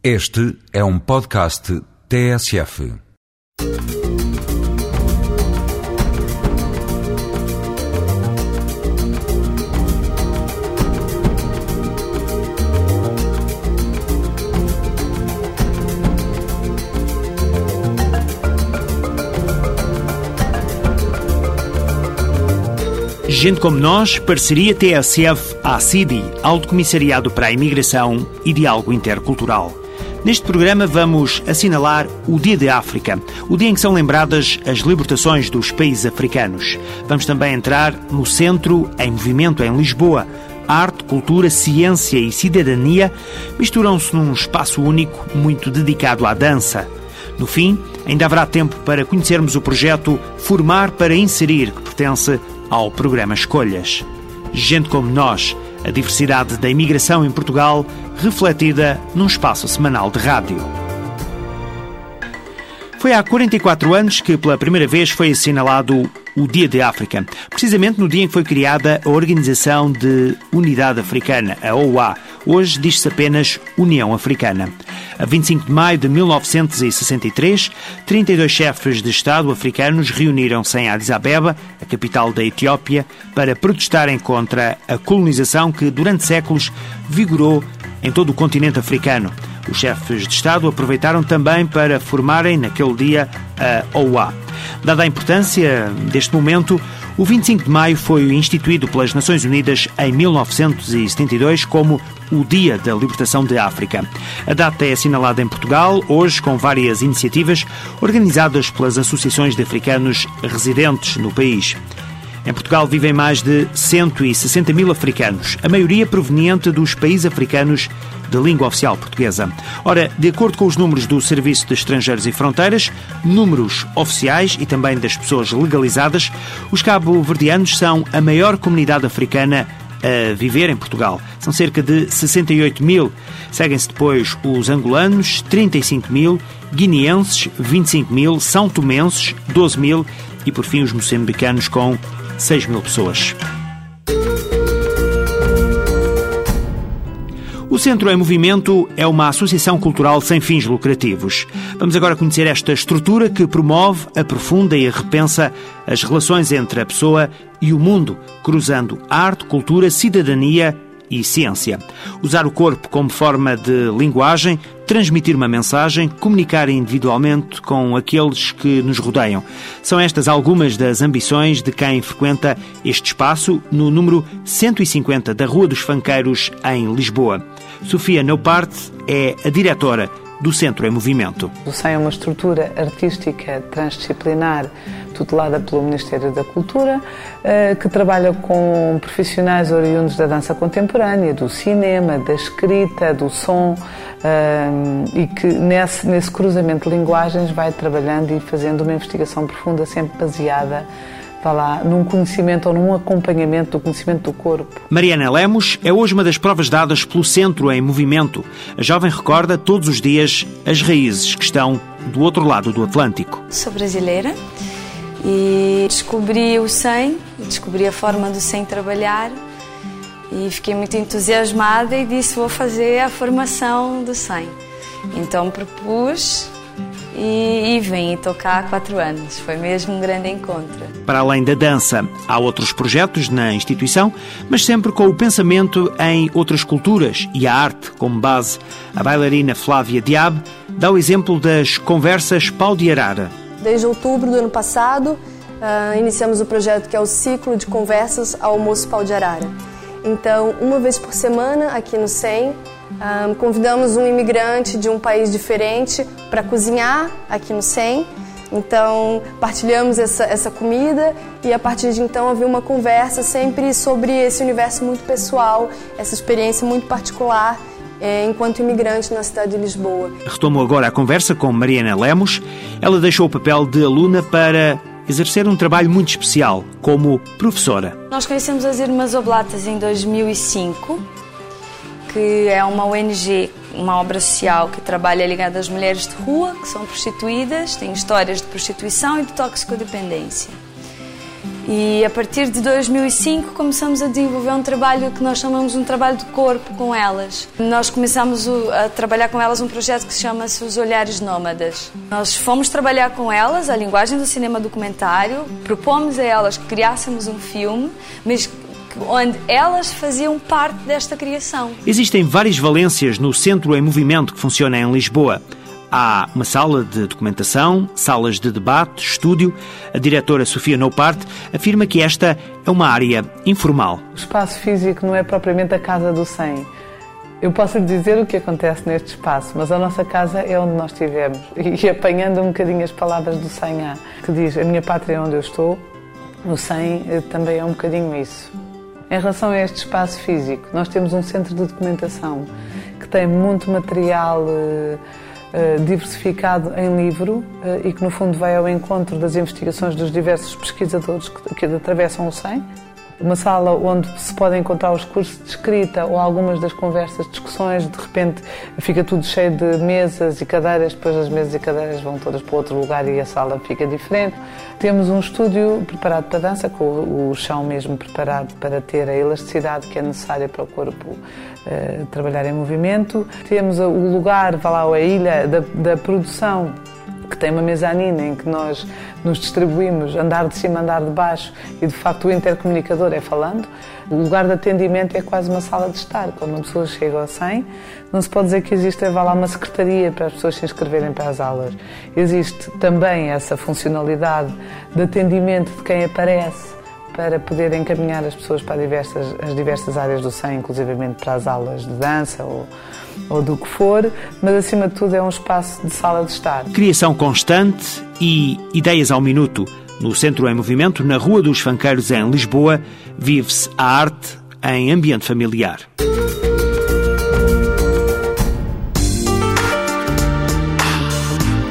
Este é um podcast TSF. Gente como nós, parceria TSF-ACIDI, Alto Comissariado para a Imigração e Diálogo Intercultural. Neste programa vamos assinalar o Dia de África, o dia em que são lembradas as libertações dos países africanos. Vamos também entrar no Centro em Movimento em Lisboa. Arte, cultura, ciência e cidadania misturam-se num espaço único muito dedicado à dança. No fim, ainda haverá tempo para conhecermos o projeto Formar para Inserir, que pertence ao programa Escolhas. Gente como nós, a diversidade da imigração em Portugal refletida num espaço semanal de rádio. Foi há 44 anos que pela primeira vez foi assinalado o Dia de África, precisamente no dia em que foi criada a Organização de Unidade Africana, a OUA. Hoje diz-se apenas União Africana. A 25 de maio de 1963, 32 chefes de Estado africanos reuniram-se em Addis Abeba, a capital da Etiópia, para protestarem contra a colonização que durante séculos vigorou em todo o continente africano. Os chefes de Estado aproveitaram também para formarem, naquele dia, a OUA. Dada a importância deste momento, o 25 de maio foi instituído pelas Nações Unidas em 1972 como o Dia da Libertação de África. A data é assinalada em Portugal, hoje com várias iniciativas organizadas pelas associações de africanos residentes no país. Em Portugal vivem mais de 160 mil africanos, a maioria proveniente dos países africanos de língua oficial portuguesa. Ora, de acordo com os números do Serviço de Estrangeiros e Fronteiras, números oficiais e também das pessoas legalizadas, os cabo-verdianos são a maior comunidade africana a viver em Portugal. São cerca de 68 mil. Seguem-se depois os angolanos, 35 mil, guineenses, 25 mil, são tomenses, 12 mil e, por fim, os moçambicanos com 6 mil pessoas. O Centro em Movimento é uma associação cultural sem fins lucrativos. Vamos agora conhecer esta estrutura que promove, aprofunda e repensa as relações entre a pessoa e o mundo, cruzando arte, cultura, cidadania e ciência. Usar o corpo como forma de linguagem, transmitir uma mensagem, comunicar individualmente com aqueles que nos rodeiam. São estas algumas das ambições de quem frequenta este espaço no número 150 da Rua dos Fanqueiros, em Lisboa. Sofia Neuparte é a diretora do Centro em Movimento. O SEM é uma estrutura artística transdisciplinar tutelada pelo Ministério da Cultura, eh, que trabalha com profissionais oriundos da dança contemporânea, do cinema, da escrita, do som, eh, e que nesse, nesse cruzamento de linguagens vai trabalhando e fazendo uma investigação profunda, sempre baseada está lá, num conhecimento ou num acompanhamento do conhecimento do corpo. Mariana Lemos é hoje uma das provas dadas pelo Centro em Movimento. A jovem recorda todos os dias as raízes que estão do outro lado do Atlântico. Sou brasileira e descobri o SEM, descobri a forma do SEM trabalhar e fiquei muito entusiasmada e disse vou fazer a formação do SEM. Então propus e, e vim tocar há quatro anos. Foi mesmo um grande encontro. Para além da dança, há outros projetos na instituição, mas sempre com o pensamento em outras culturas e a arte como base. A bailarina Flávia Diab dá o exemplo das conversas Pau de Arara. Desde outubro do ano passado, uh, iniciamos o projeto que é o Ciclo de Conversas ao Almoço Pau de Arara. Então, uma vez por semana, aqui no SEM, um, convidamos um imigrante de um país diferente para cozinhar aqui no SEM. Então, partilhamos essa, essa comida e a partir de então havia uma conversa sempre sobre esse universo muito pessoal, essa experiência muito particular enquanto imigrante na cidade de Lisboa. Retomo agora a conversa com Mariana Lemos. Ela deixou o papel de aluna para exercer um trabalho muito especial como professora. Nós conhecemos as Irmãs Oblatas em 2005 que é uma ONG, uma obra social que trabalha ligada às mulheres de rua, que são prostituídas, tem histórias de prostituição e de toxicodependência. E a partir de 2005 começamos a desenvolver um trabalho que nós chamamos um trabalho de corpo com elas. Nós começamos a trabalhar com elas um projeto que se chama-se Os Olhares Nómadas. Nós fomos trabalhar com elas a linguagem do cinema documentário, propomos a elas que criássemos um filme, mas onde elas faziam parte desta criação. Existem várias valências no Centro em Movimento que funciona em Lisboa. Há uma sala de documentação, salas de debate, estúdio. A diretora Sofia Nopart afirma que esta é uma área informal. O espaço físico não é propriamente a casa do 100. Eu posso lhe dizer o que acontece neste espaço, mas a nossa casa é onde nós estivemos. E apanhando um bocadinho as palavras do 100A, que diz: A minha pátria é onde eu estou, o 100 eh, também é um bocadinho isso. Em relação a este espaço físico, nós temos um centro de documentação que tem muito material. Eh, diversificado em livro eh, e que, no fundo, vai ao encontro das investigações dos diversos pesquisadores que, que atravessam o SEM. Uma sala onde se podem encontrar os cursos de escrita ou algumas das conversas, discussões, de repente fica tudo cheio de mesas e cadeiras, depois as mesas e cadeiras vão todas para outro lugar e a sala fica diferente. Temos um estúdio preparado para dança, com o chão mesmo preparado para ter a elasticidade que é necessária para o corpo uh, trabalhar em movimento. Temos o lugar, vá lá, a ilha da, da produção que tem uma mezanina em que nós nos distribuímos, andar de cima, andar de baixo, e de facto o intercomunicador é falando. O lugar de atendimento é quase uma sala de estar. Quando uma pessoa chega ao 100, não se pode dizer que existe vá lá uma secretaria para as pessoas se inscreverem para as aulas. Existe também essa funcionalidade de atendimento de quem aparece para poder encaminhar as pessoas para diversas, as diversas áreas do 100, inclusivamente para as aulas de dança ou ou do que for, mas acima de tudo é um espaço de sala de estar. Criação constante e ideias ao minuto. No Centro em Movimento, na Rua dos Fanqueiros, em Lisboa, vive-se a arte em ambiente familiar.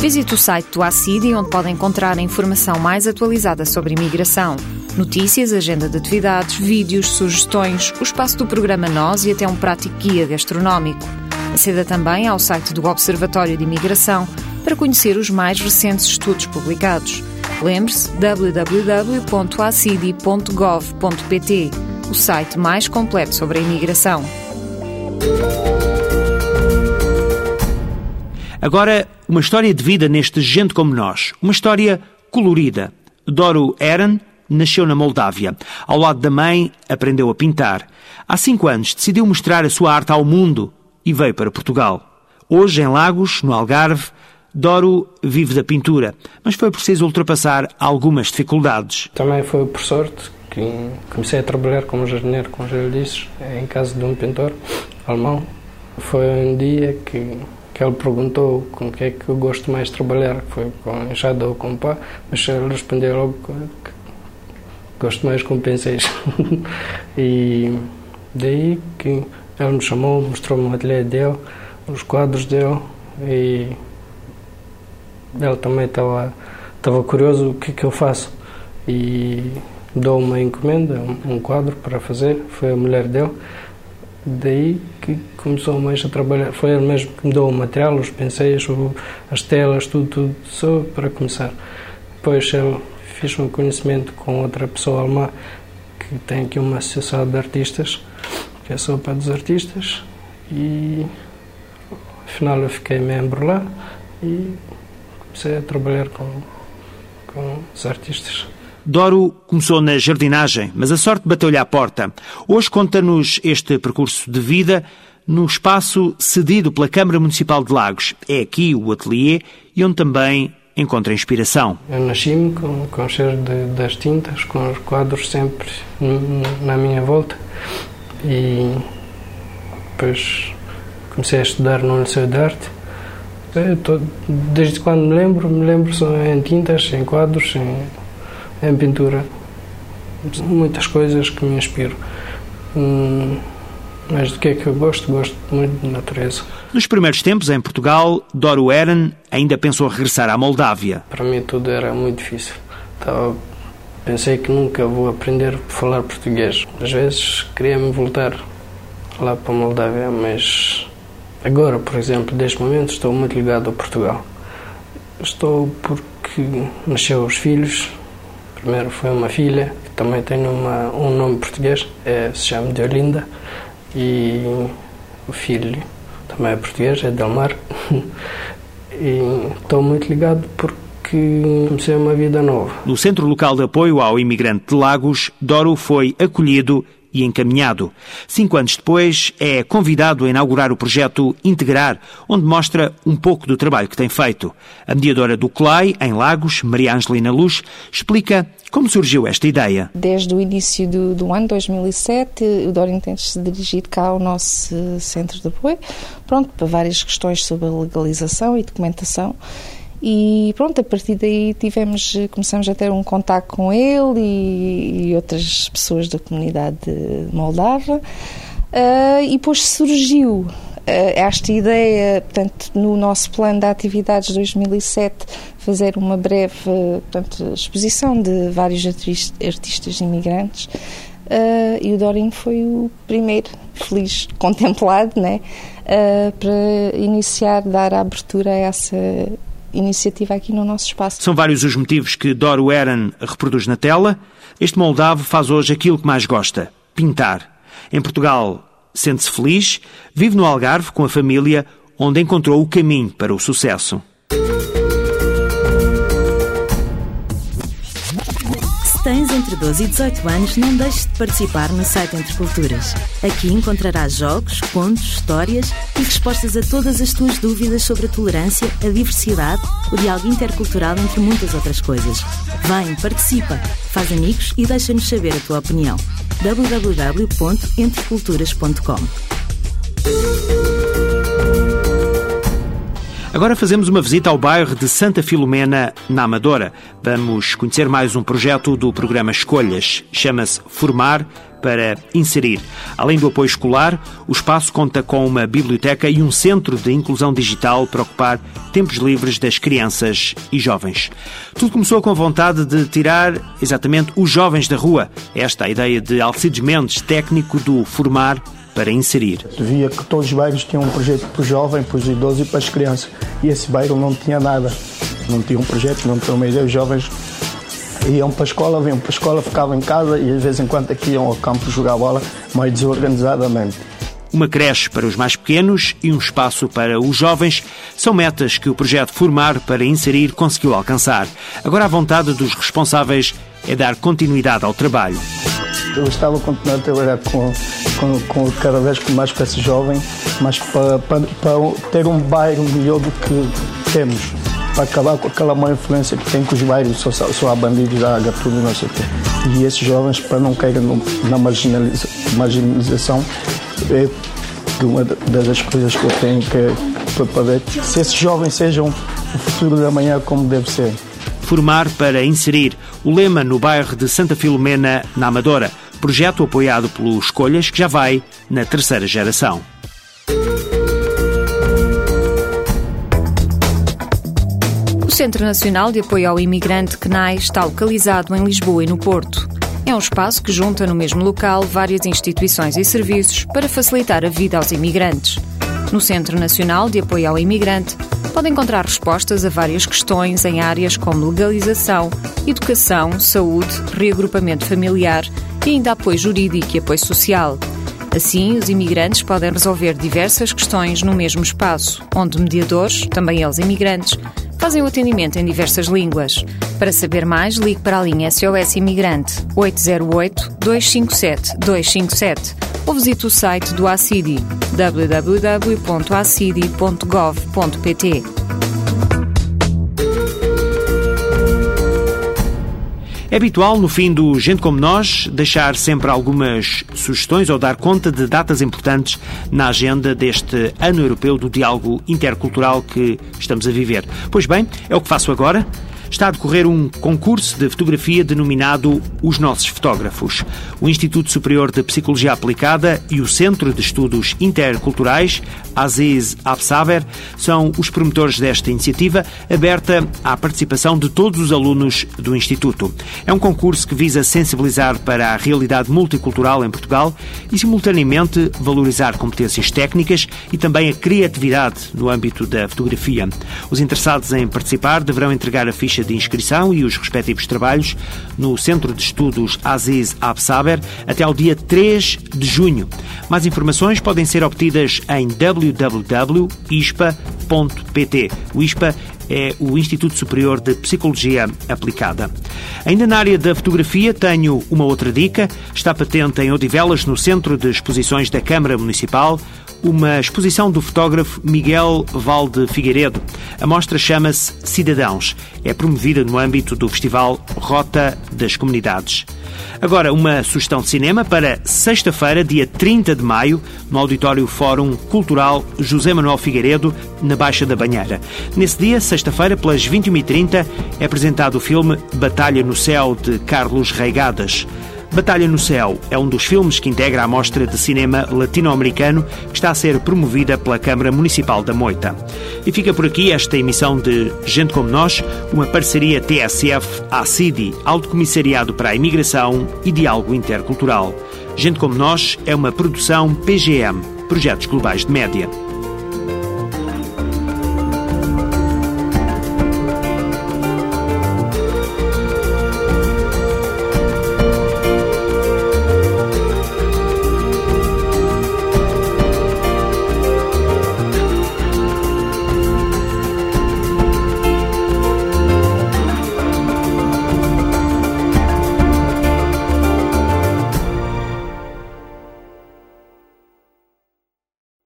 Visite o site do ACIDI, onde pode encontrar a informação mais atualizada sobre imigração. Notícias, agenda de atividades, vídeos, sugestões, o espaço do programa Nós e até um prático guia gastronómico. Aceda também ao site do Observatório de Imigração para conhecer os mais recentes estudos publicados. Lembre-se www.acidi.gov.pt, o site mais completo sobre a imigração. Agora, uma história de vida neste Gente Como Nós. Uma história colorida. Doro Eren nasceu na Moldávia. Ao lado da mãe, aprendeu a pintar. Há cinco anos, decidiu mostrar a sua arte ao mundo e veio para Portugal. Hoje, em Lagos, no Algarve, Doro vive da pintura, mas foi preciso ultrapassar algumas dificuldades. Também foi por sorte que comecei a trabalhar como jardineiro, como já disse, em casa de um pintor alemão. Foi um dia que, que ele perguntou com o que é que eu gosto mais de trabalhar, foi com enxada ou com pá, mas ele respondeu logo gosto mais com pincéis. e daí que ele me chamou, mostrou-me o ateliê dele, os quadros dele e ele também estava, estava curioso o que, que eu faço. E deu uma encomenda, um quadro para fazer, foi a mulher dele. Daí que começou mais a trabalhar. Foi ele mesmo que me deu o material, os pincéis, as telas, tudo, tudo, só para começar. Depois ele fez um conhecimento com outra pessoa alemã que tem aqui uma associação de artistas que é só para os artistas e afinal eu fiquei membro lá e comecei a trabalhar com, com os artistas. Doro começou na jardinagem, mas a sorte bateu-lhe à porta. Hoje conta-nos este percurso de vida no espaço cedido pela Câmara Municipal de Lagos. É aqui o ateliê e onde também encontra inspiração. Eu nasci-me com, com o cheiro de, das tintas, com os quadros sempre na minha volta e depois comecei a estudar no Liceu de Arte. Tô, desde quando me lembro, me lembro só em tintas, em quadros, em, em pintura. Muitas coisas que me inspiram. Hum, mas do que é que eu gosto? Gosto muito de natureza. Nos primeiros tempos, em Portugal, Doro Eren ainda pensou regressar à Moldávia. Para mim tudo era muito difícil. Estava Pensei que nunca vou aprender a falar português. Às vezes queria-me voltar lá para a Moldávia, mas agora, por exemplo, neste momento, estou muito ligado a Portugal. Estou porque nasceu os filhos. Primeiro foi uma filha, também tem uma, um nome português, é, se chama de Olinda, e o filho também é português, é Delmar. e estou muito ligado porque comecei uma vida nova. No Centro Local de Apoio ao Imigrante de Lagos, Doro foi acolhido e encaminhado. Cinco anos depois, é convidado a inaugurar o projeto Integrar, onde mostra um pouco do trabalho que tem feito. A mediadora do CLAI, em Lagos, Maria Angelina Luz, explica como surgiu esta ideia. Desde o início do, do ano 2007, o Dória tem-se dirigido cá ao nosso centro de apoio, pronto, para várias questões sobre a legalização e documentação. E pronto, a partir daí tivemos, começamos a ter um contato com ele e, e outras pessoas da comunidade moldava. Uh, e depois surgiu uh, esta ideia, portanto, no nosso plano de atividades 2007, fazer uma breve portanto, exposição de vários artistas imigrantes. Uh, e o Dorinho foi o primeiro feliz contemplado né, para iniciar, dar a abertura a essa iniciativa aqui no nosso espaço. São vários os motivos que Doro Eren reproduz na tela. Este moldavo faz hoje aquilo que mais gosta: pintar. Em Portugal, sente-se feliz, vive no Algarve com a família, onde encontrou o caminho para o sucesso. Tens entre 12 e 18 anos, não deixes de participar no site Entre Culturas. Aqui encontrarás jogos, contos, histórias e respostas a todas as tuas dúvidas sobre a tolerância, a diversidade, o diálogo intercultural, entre muitas outras coisas. Vem, participa, faz amigos e deixa-nos saber a tua opinião. www.entreculturas.com Agora fazemos uma visita ao bairro de Santa Filomena, na Amadora. Vamos conhecer mais um projeto do programa Escolhas. Chama-se Formar para Inserir. Além do apoio escolar, o espaço conta com uma biblioteca e um centro de inclusão digital para ocupar tempos livres das crianças e jovens. Tudo começou com a vontade de tirar exatamente os jovens da rua. Esta é a ideia de Alcides Mendes, técnico do Formar para inserir. Via que todos os bairros tinham um projeto para o jovem, para os idosos e para as crianças. E esse bairro não tinha nada. Não tinha um projeto, não tinha uma ideia. Os jovens iam para a escola, vinham para a escola, ficavam em casa e de vez em quando aqui iam ao campo jogar bola, mais desorganizadamente. Uma creche para os mais pequenos e um espaço para os jovens são metas que o projeto Formar para Inserir conseguiu alcançar. Agora a vontade dos responsáveis é dar continuidade ao trabalho. Eu estava a continuar a trabalhar com, com, com cada vez com mais esse jovem, mas para, para, para ter um bairro melhor do que temos para acabar com aquela má influência que tem com os bairros, só, só há bandidos, há gatuno, não sei o quê. E esses jovens, para não caírem na marginaliza, marginalização, é uma das coisas que eu tenho que para ver se esses jovens sejam o futuro da manhã como deve ser. Formar para inserir o lema no bairro de Santa Filomena, na Amadora projeto apoiado pelo Escolhas, que já vai na terceira geração. O Centro Nacional de Apoio ao Imigrante CNAI está localizado em Lisboa e no Porto. É um espaço que junta no mesmo local várias instituições e serviços para facilitar a vida aos imigrantes. No Centro Nacional de Apoio ao Imigrante pode encontrar respostas a várias questões em áreas como legalização, educação, saúde, reagrupamento familiar e ainda apoio jurídico e apoio social. Assim, os imigrantes podem resolver diversas questões no mesmo espaço, onde mediadores, também eles imigrantes, fazem o atendimento em diversas línguas. Para saber mais, ligue para a linha SOS Imigrante 808-257-257 ou visite o site do ACIDI www.acidi.gov.pt. É habitual, no fim do Gente Como Nós, deixar sempre algumas sugestões ou dar conta de datas importantes na agenda deste Ano Europeu do Diálogo Intercultural que estamos a viver. Pois bem, é o que faço agora está a decorrer um concurso de fotografia denominado Os Nossos Fotógrafos. O Instituto Superior de Psicologia Aplicada e o Centro de Estudos Interculturais, Aziz Absaber, são os promotores desta iniciativa, aberta à participação de todos os alunos do Instituto. É um concurso que visa sensibilizar para a realidade multicultural em Portugal e, simultaneamente, valorizar competências técnicas e também a criatividade no âmbito da fotografia. Os interessados em participar deverão entregar a ficha de inscrição e os respectivos trabalhos no Centro de Estudos Aziz Absaber até ao dia 3 de junho. Mais informações podem ser obtidas em www.ispa.pt. O ISPA é o Instituto Superior de Psicologia Aplicada. Ainda na área da fotografia, tenho uma outra dica. Está patente em Odivelas, no Centro de Exposições da Câmara Municipal, uma exposição do fotógrafo Miguel Valde Figueiredo. A mostra chama-se Cidadãos. É promovida no âmbito do Festival Rota das Comunidades. Agora, uma sugestão de cinema para sexta-feira, dia 30 de maio, no Auditório Fórum Cultural José Manuel Figueiredo, na Baixa da Banheira. Nesse dia, sexta-feira, pelas 21h30, é apresentado o filme Batalha no Céu, de Carlos Reigadas. Batalha no Céu é um dos filmes que integra a mostra de cinema latino-americano que está a ser promovida pela Câmara Municipal da Moita. E fica por aqui esta emissão de Gente Como Nós, uma parceria TSF-ACIDI, Alto Comissariado para a Imigração e Diálogo Intercultural. Gente Como Nós é uma produção PGM, Projetos Globais de Média.